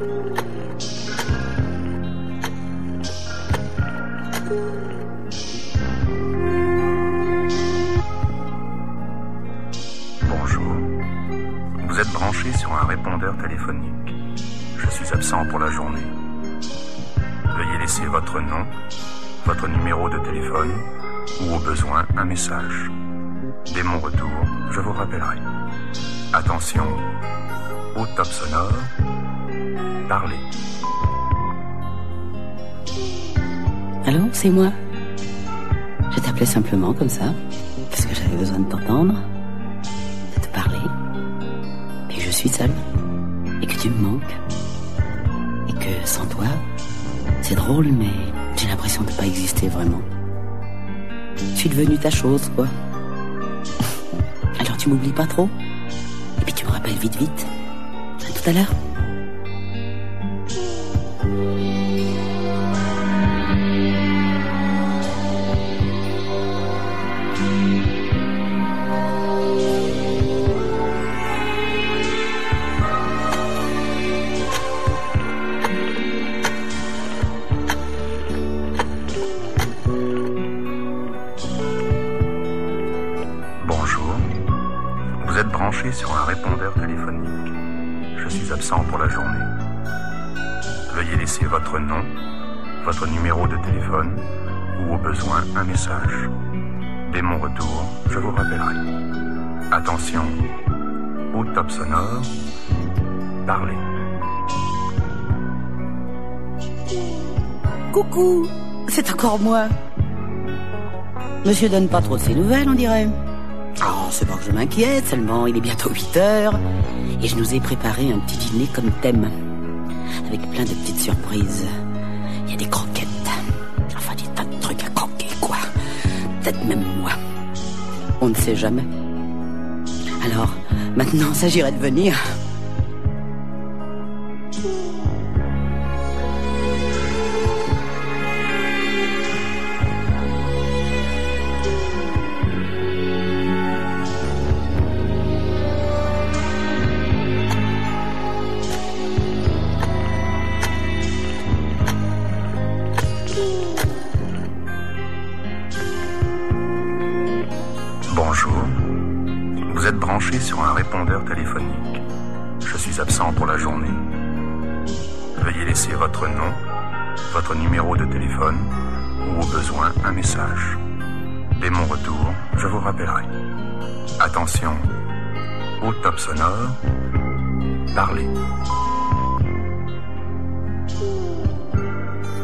Bonjour. Vous êtes branché sur un répondeur téléphonique. Je suis absent pour la journée. Veuillez laisser votre nom, votre numéro de téléphone ou au besoin un message. Dès mon retour, je vous rappellerai. Attention, au top sonore, parlez. Allô, c'est moi. Je t'appelais simplement comme ça, parce que j'avais besoin de t'entendre, de te parler. Et je suis seule. Et que tu me manques. Et que sans toi, c'est drôle, mais j'ai l'impression de pas exister vraiment. Je suis devenue ta chose, quoi. Alors tu m'oublies pas trop Et puis tu me rappelles vite vite. À tout à l'heure. Votre numéro de téléphone ou au besoin un message. Dès mon retour, je vous rappellerai. Attention, au top sonore, parlez. Coucou, c'est encore moi. Monsieur donne pas trop de ses nouvelles, on dirait. Oh, c'est pas que je m'inquiète, seulement il est bientôt 8 heures. Et je nous ai préparé un petit dîner comme thème. Avec plein de petites surprises. Il y a des croquettes. Enfin, des tas de trucs à croquer, quoi. Peut-être même moi. On ne sait jamais. Alors, maintenant, s'agirait de venir.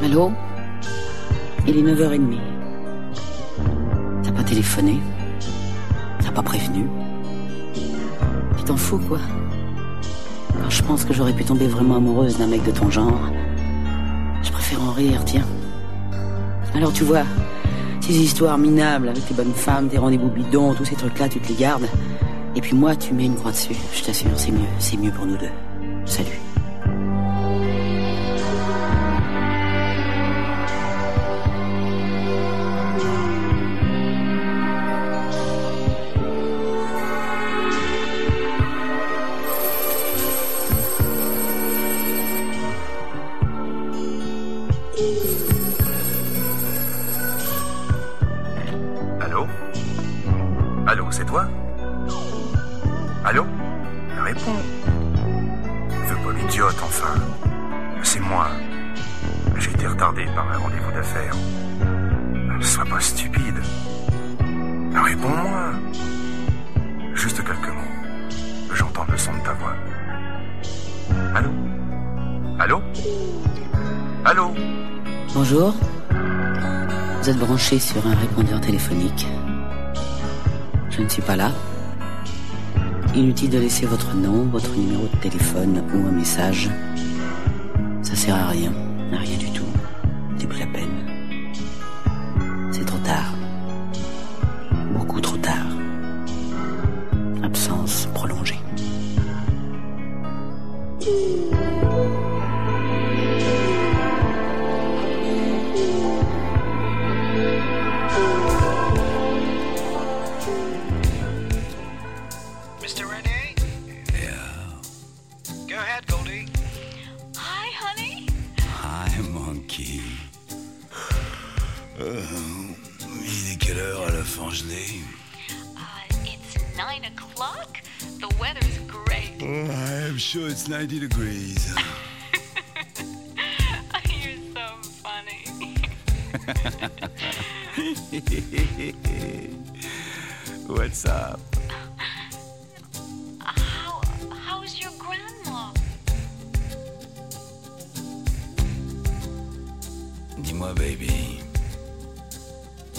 Allô? Il est 9h30. T'as pas téléphoné? T'as pas prévenu? Tu t'en fous, quoi? Je pense que j'aurais pu tomber vraiment amoureuse d'un mec de ton genre, je préfère en rire, tiens. Alors tu vois, ces histoires minables avec tes bonnes femmes, tes rendez-vous bidons, tous ces trucs-là, tu te les gardes? Et puis moi, tu mets une croix dessus. Je t'assure, c'est mieux. C'est mieux pour nous deux. Salut. Sur un répondeur téléphonique. Je ne suis pas là. Inutile de laisser votre nom, votre numéro de téléphone ou un message. Ça sert à rien up How your grandma? Dis-moi, baby.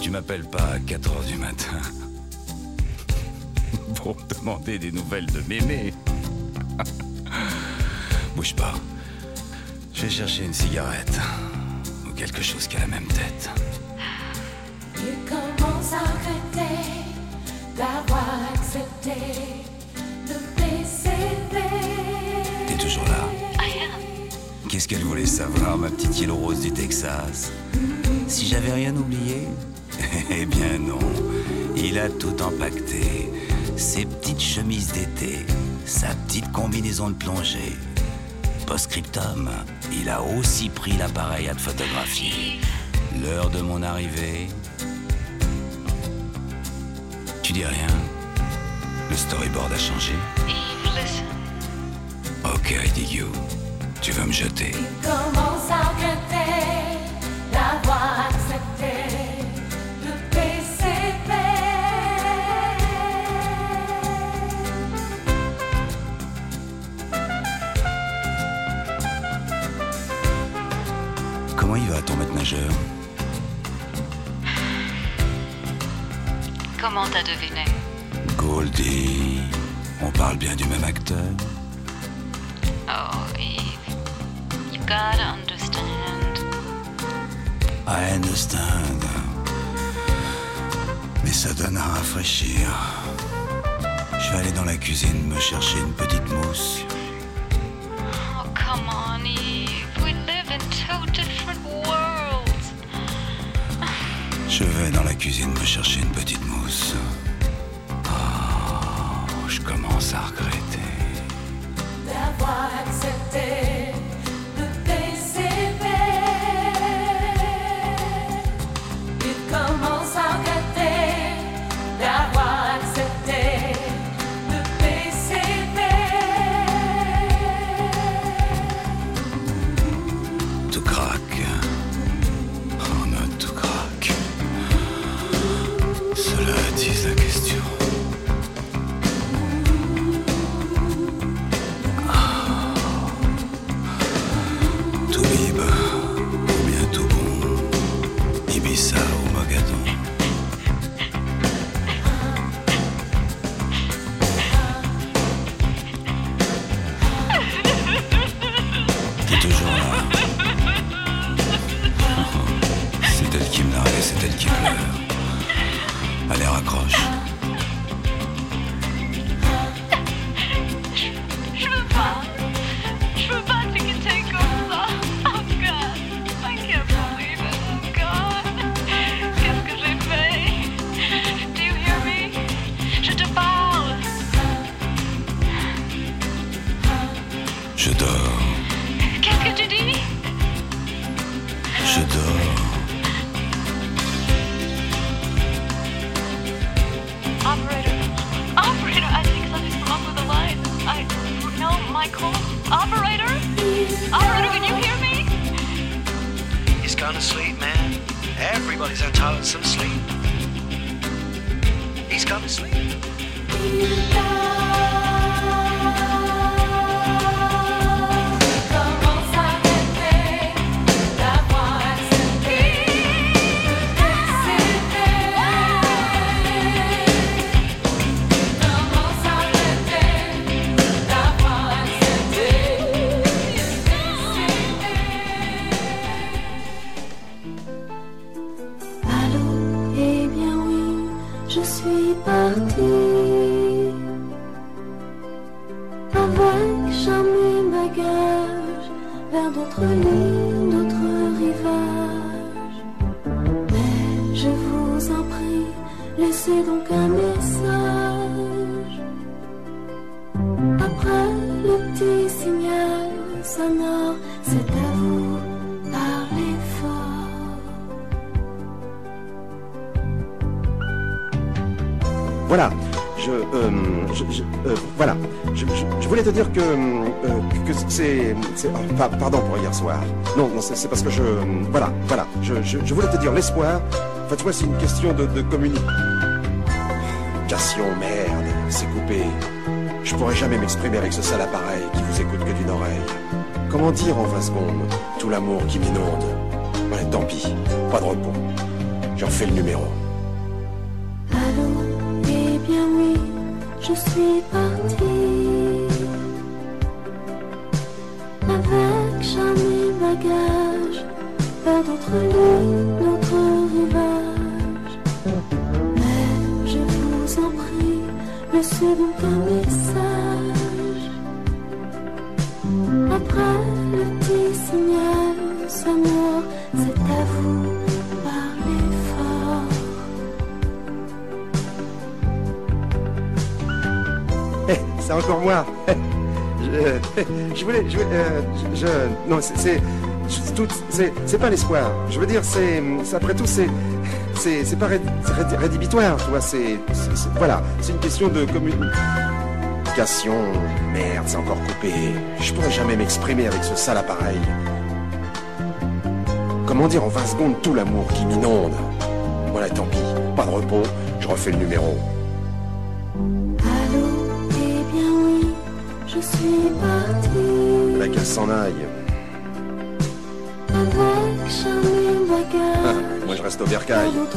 Tu m'appelles pas à 4 heures du matin pour me demander des nouvelles de mémé. Bouge pas. Je vais chercher une cigarette ou quelque chose qui a la même tête. Qu'est-ce qu'elle voulait savoir, ma petite île rose du Texas? Si j'avais rien oublié? Eh bien non, il a tout empaqueté. Ses petites chemises d'été, sa petite combinaison de plongée. Post-scriptum, il a aussi pris l'appareil à te photographier. L'heure de mon arrivée. Tu dis rien Le storyboard a changé. Ok, I dig you. Tu vas me jeter. Il commence à regretter d'avoir accepté le PCV. Comment il va ton maître nageur Comment t'as deviné? Goldie, on parle bien du même acteur gotta understand. I understand. Mais ça donne à rafraîchir. Je vais aller dans la cuisine me chercher une petite mousse. Oh, come on, Eve. We live in two different worlds. Je vais dans la cuisine me chercher une petite mousse. He's gone to sleep, man. Everybody's entitled to some sleep. He's gone to sleep. Que, euh, que c'est, oh, pa- pardon pour hier soir. Non, non, c'est, parce que je, voilà, voilà. Je voulais te dire l'espoir. Enfin, tu vois, c'est une question de, de communication. Merde, c'est coupé. Je pourrais jamais m'exprimer avec ce sale appareil qui vous écoute que d'une oreille. Comment dire en 20 secondes tout l'amour qui m'inonde? Ouais, tant pis, pas de repos. J'en fais le numéro. Allô, eh bien oui, je suis partie d'autres. Mais je vous en prie, c'est donc un message. Après le petit signal sonore, c'est à vous, parlez fort. Eh, c'est encore moi. Je, je voulais, je, euh, non, c'est, c'est, pas l'espoir. Je veux dire, c'est, après tout, c'est, c'est, c'est pas ré- c'est ré- rédhibitoire, tu vois. C'est, voilà, c'est une question de communication. Merde, c'est encore coupé. Je pourrais jamais m'exprimer avec ce sale appareil. Comment dire en 20 secondes tout l'amour qui m'inonde? Voilà, tant pis, pas de repos. Je refais le numéro. Allô, eh bien oui, je suis partie La qu'elle s'en aille. Avec charmé Ah, moi, je reste au bercail. d'autres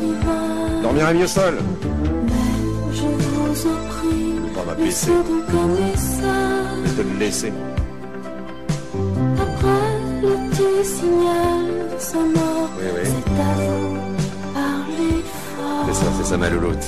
rivages. Dormirai mieux seul. Mais je vous en prie, Pas laissez donc un message. de le laisser. Après le petit signal sonore, Oui, oui. c'est à vous, parlez fort. C'est ça, c'est ça ma louloute.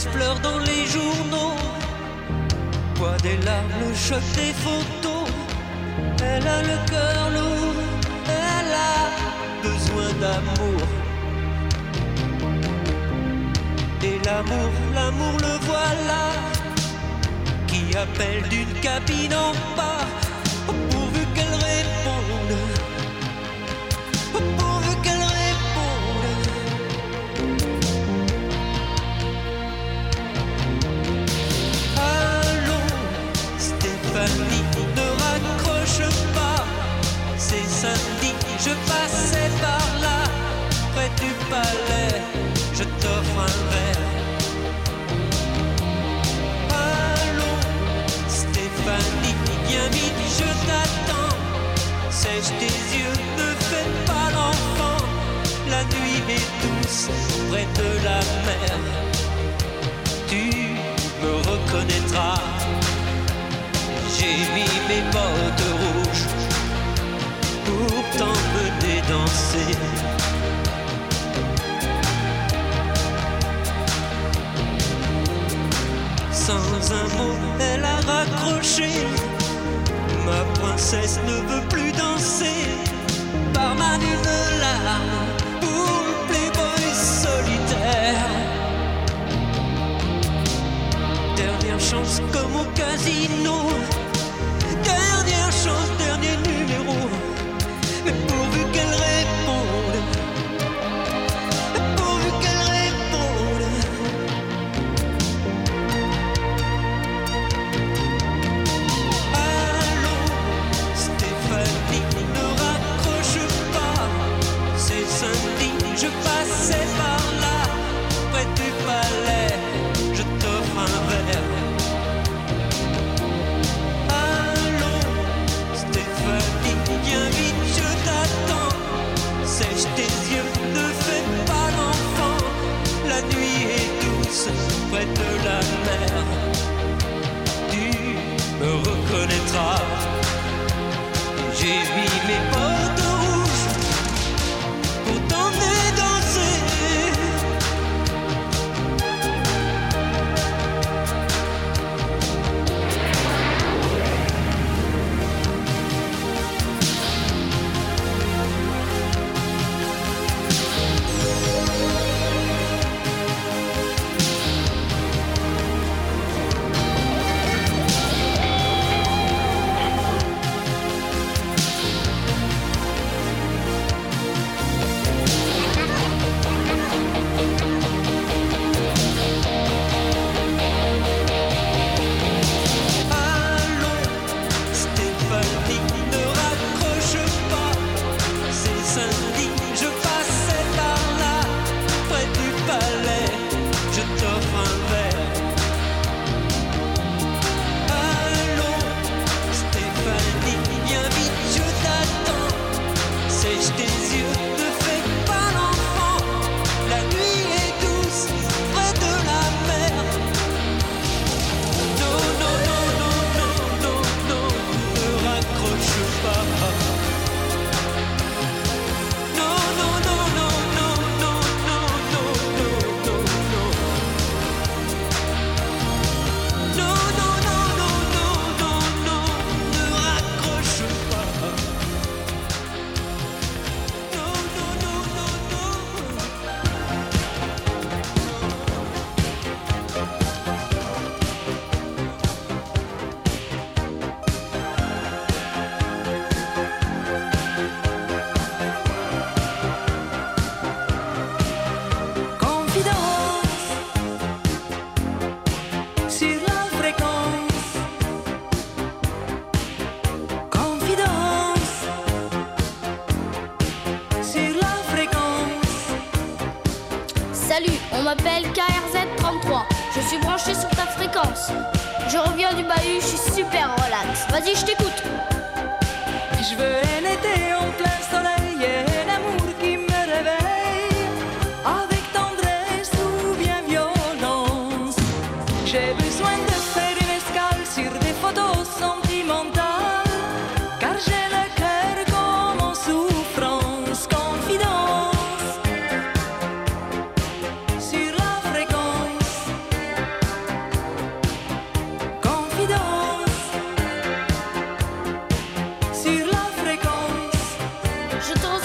mauvaise fleur dans les journaux. Quoi des larmes, le choc des photos. Elle a le cœur lourd, elle a besoin d'amour. Et l'amour, l'amour le voilà, qui appelle d'une cabine en bas. je t'offre un verre. Allons, Stéphanie, viens vite, je t'attends. Sèche tes yeux, ne fais pas l'enfant. La nuit est douce, près de la mer. Tu me reconnaîtras. J'ai mis mes bottes rouges pour t'emmener danser. Sans un mot, elle a raccroché. Ma princesse ne veut plus danser. Par ma d'une larme pour le playboy solitaire. Dernière chance comme au casino. Dernière chance, dernière de la mer, tu me reconnaîtras. J'ai mis mes potes.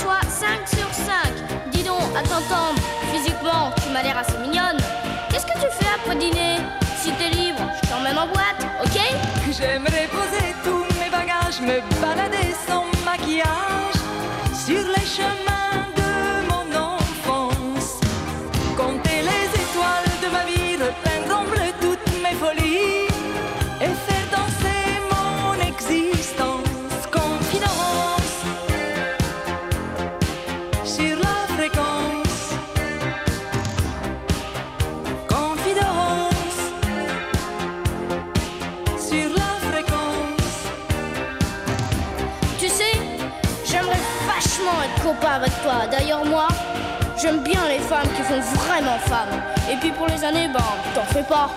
toi 5 sur 5. Dis donc, à t'entendre, physiquement, tu m'as l'air assez mignonne. Qu'est-ce que tu fais après dîner? Si t'es libre, je t'emmène en boîte, ok? J'aimerais poser tous mes bagages, me balader sans maquillage sur les chemins J'aime bien les femmes qui font vraiment femmes. Et puis pour les années, ben, t'en fais pas.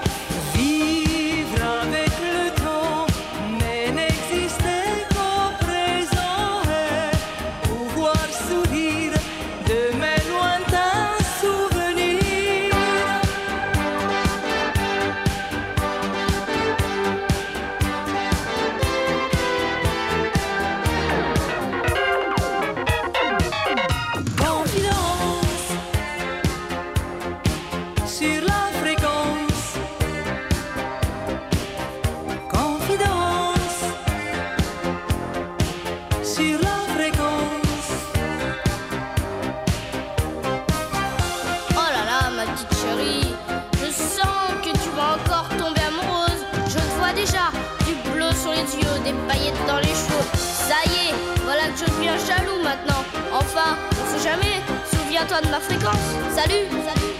fin, on sait jamais, souviens-toi de ma fréquence. Salut, salut.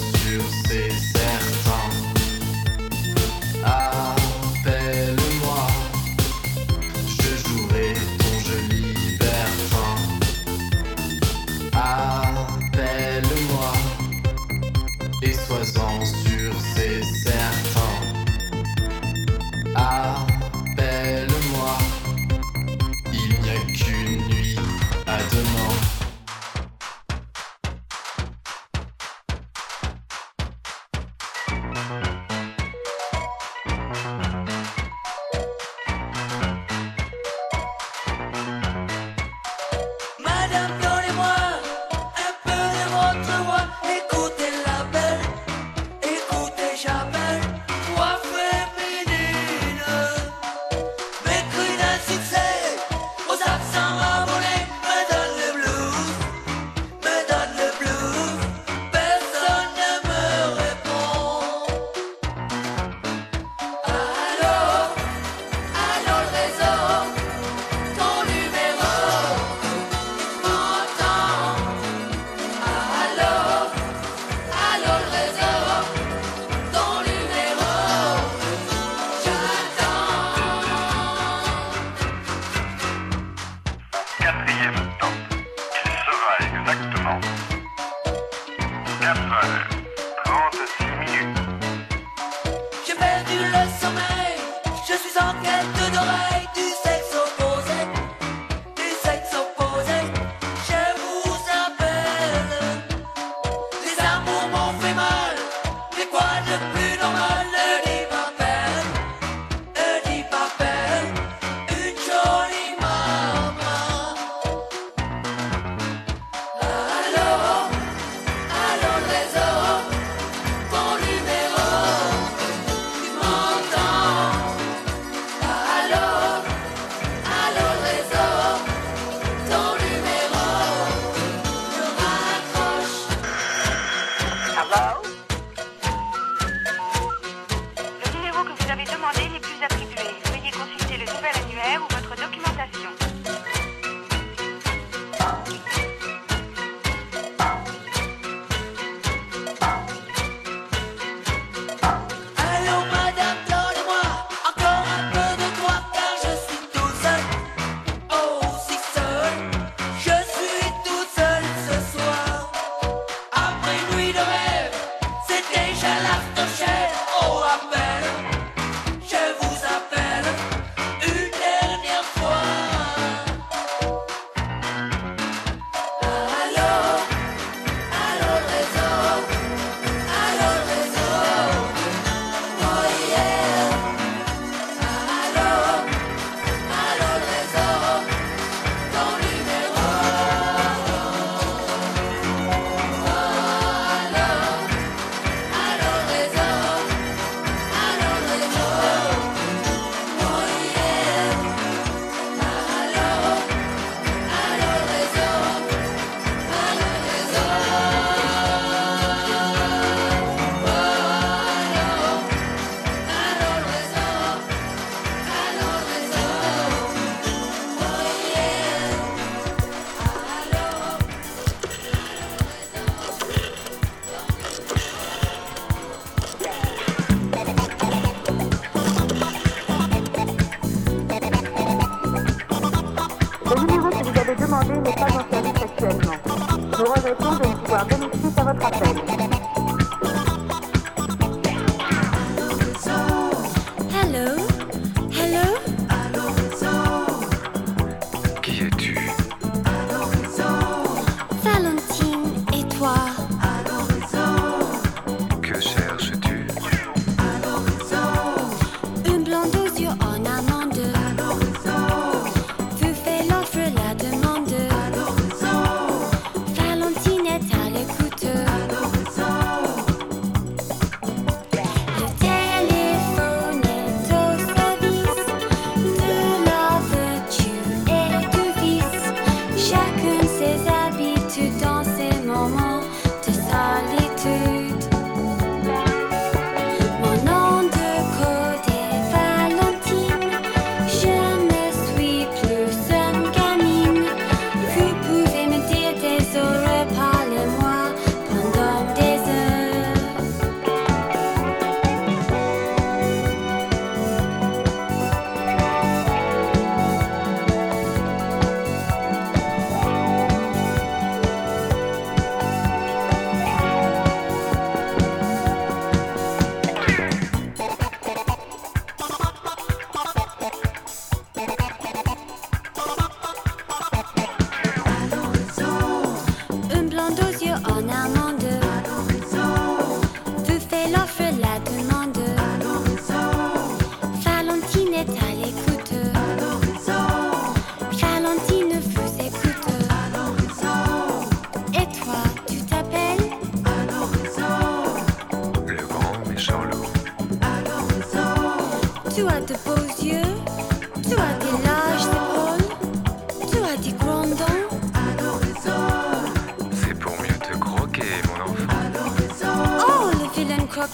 pense, tu sais certain.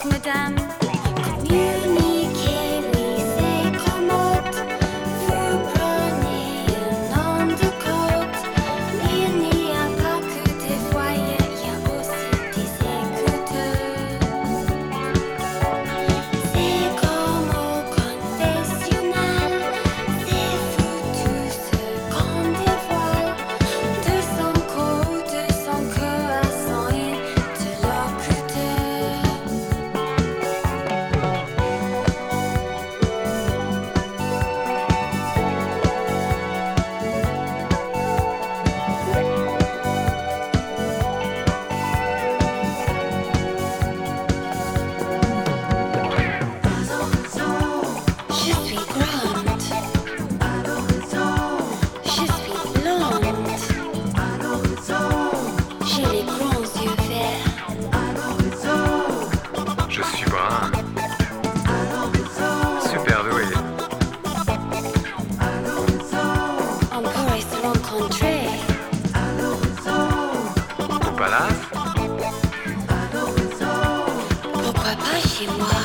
Madame. 希喜欢。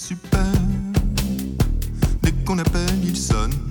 super. Dès qu'on appelle, il sonne.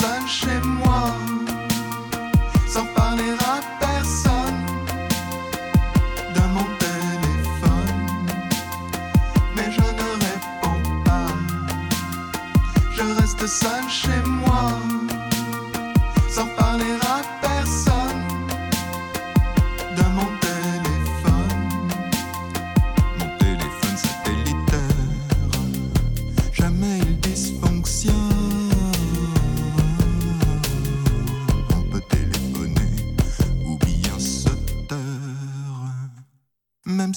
sonne chez moi.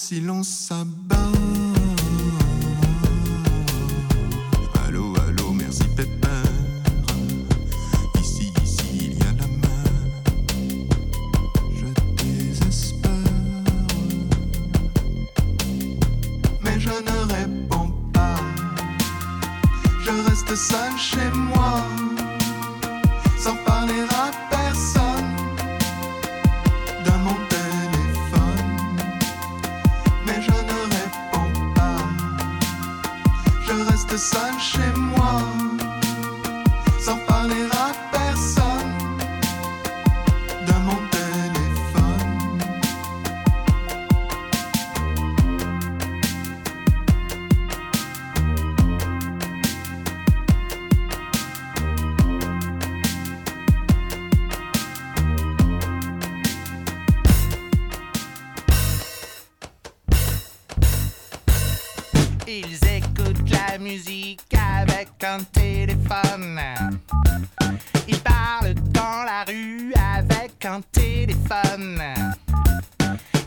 silence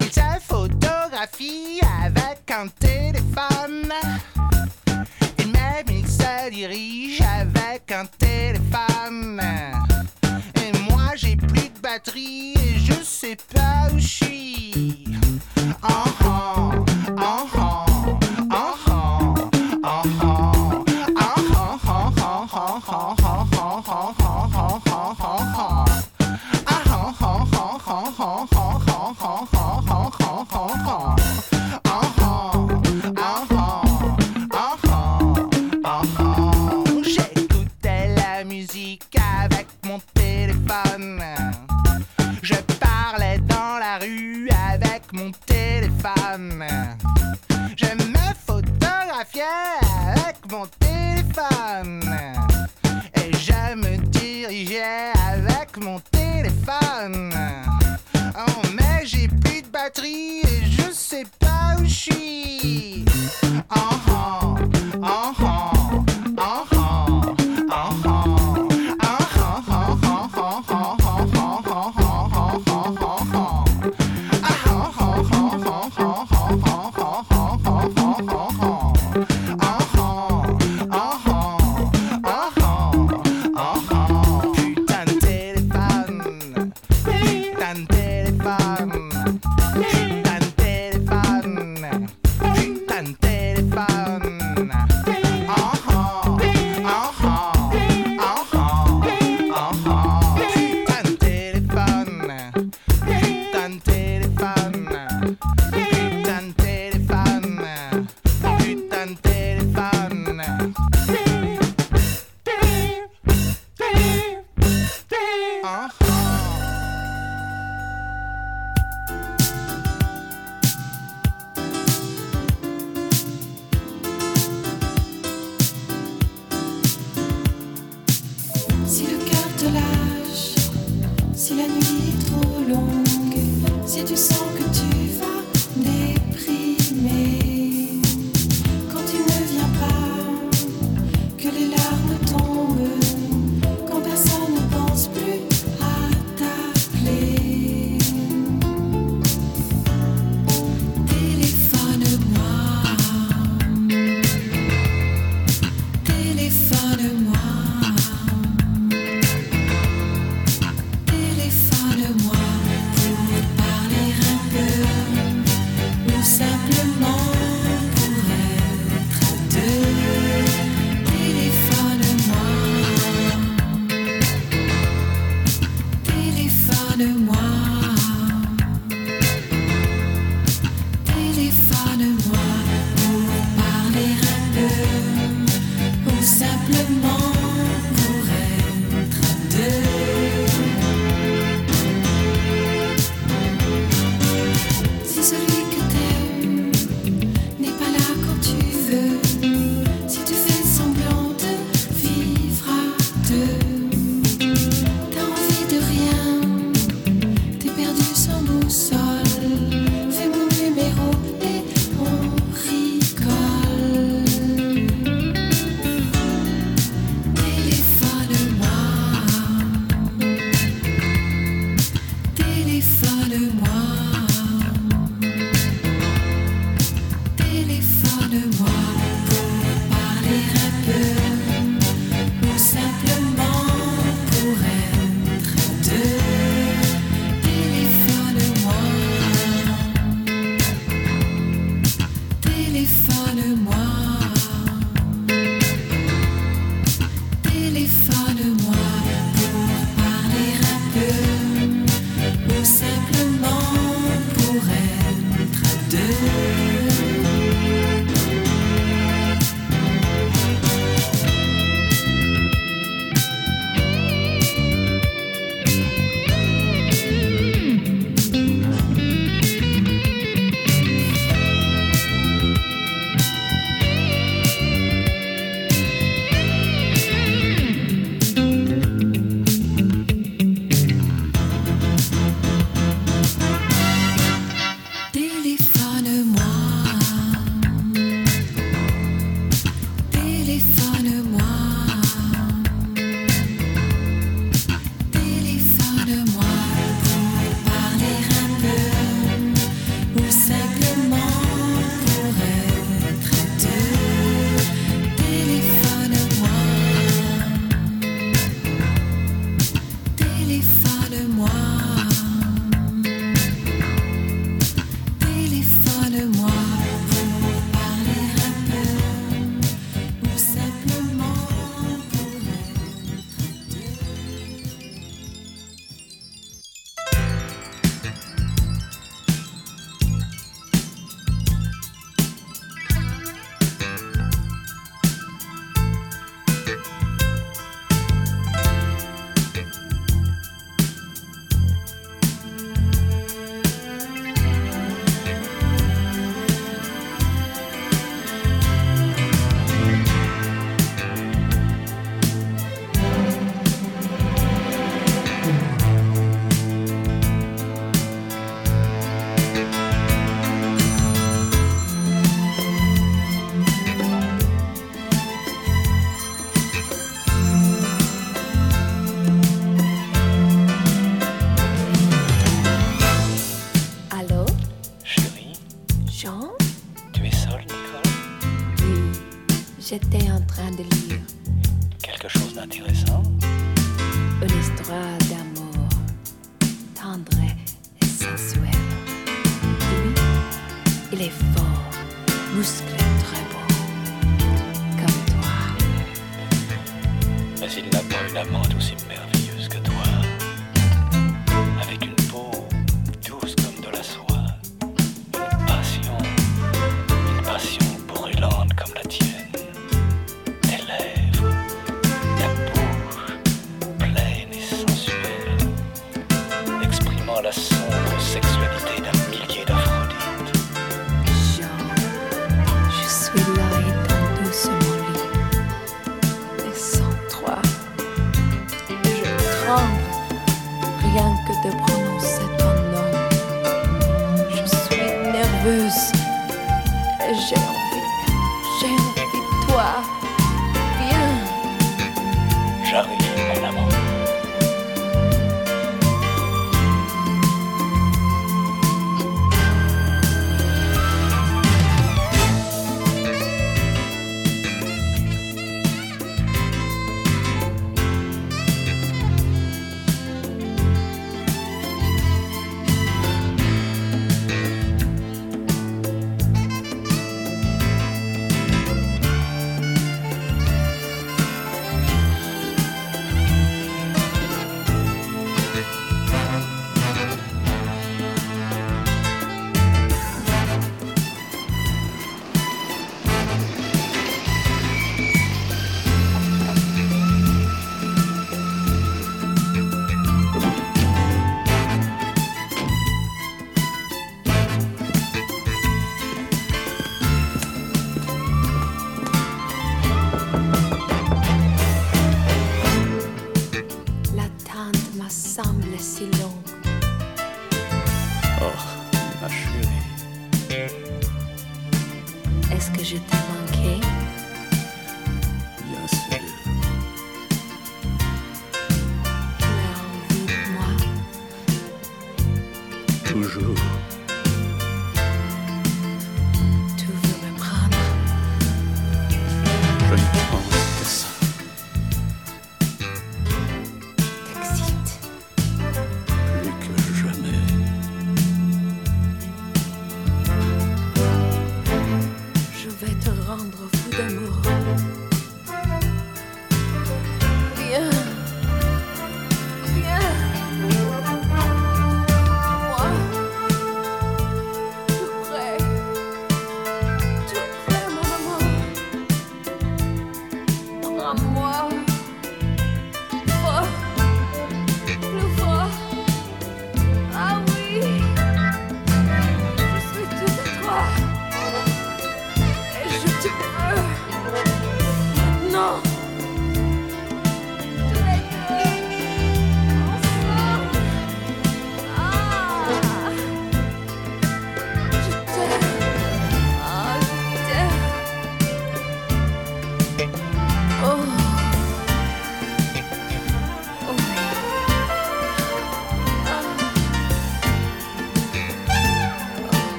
Il se photographie avec un téléphone. Et même il se dirige avec un téléphone. Et moi j'ai plus de batterie et je sais pas où je suis. Oh, oh, oh, oh.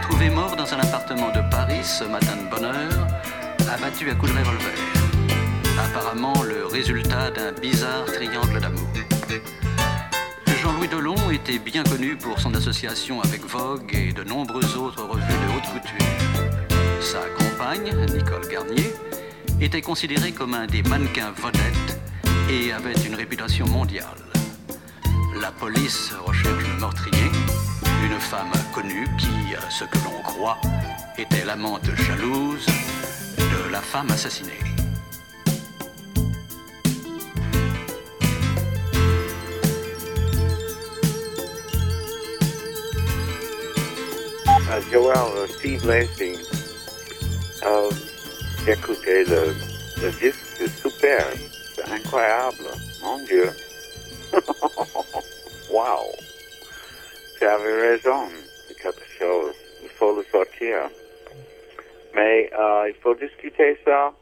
Été trouvés morts dans un appartement de Paris ce matin de bonne heure, abattus à coups de revolver. Apparemment le résultat d'un bizarre triangle d'amour. Jean-Louis Delon était bien connu pour son association avec Vogue et de nombreuses autres revues de haute couture. Sa compagne, Nicole Garnier, était considérée comme un des mannequins vedettes et avait une réputation mondiale. La police recherche le meurtrier, une femme connue qui, à ce que l'on croit, était l'amante jalouse de la femme assassinée. Joël, euh, Steve Lacy, euh, écoutez, le, disque, c'est super, incroyable, mon Dieu. wow. Tu avais raison, quelque chose, il faut le sortir. Mais euh, il faut discuter ça,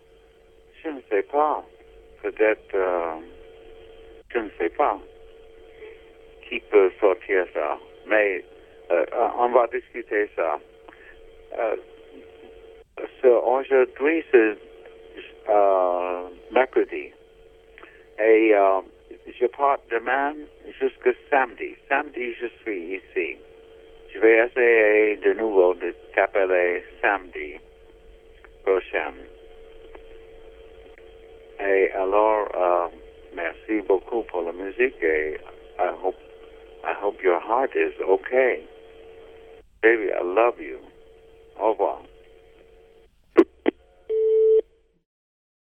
je ne sais pas, peut-être, euh, je ne sais pas qui peut sortir ça, mais euh, euh, on va discuter ça. Euh, Aujourd'hui, c'est euh, mercredi. Et euh, je heart demain jusque samedi. Samedi, je suis ici. Je vais essayer de nouveau de t'appeler samedi prochain. Et alors, euh, merci beaucoup pour la musique et I hope, I hope your heart is okay. Baby, I love you. Au revoir.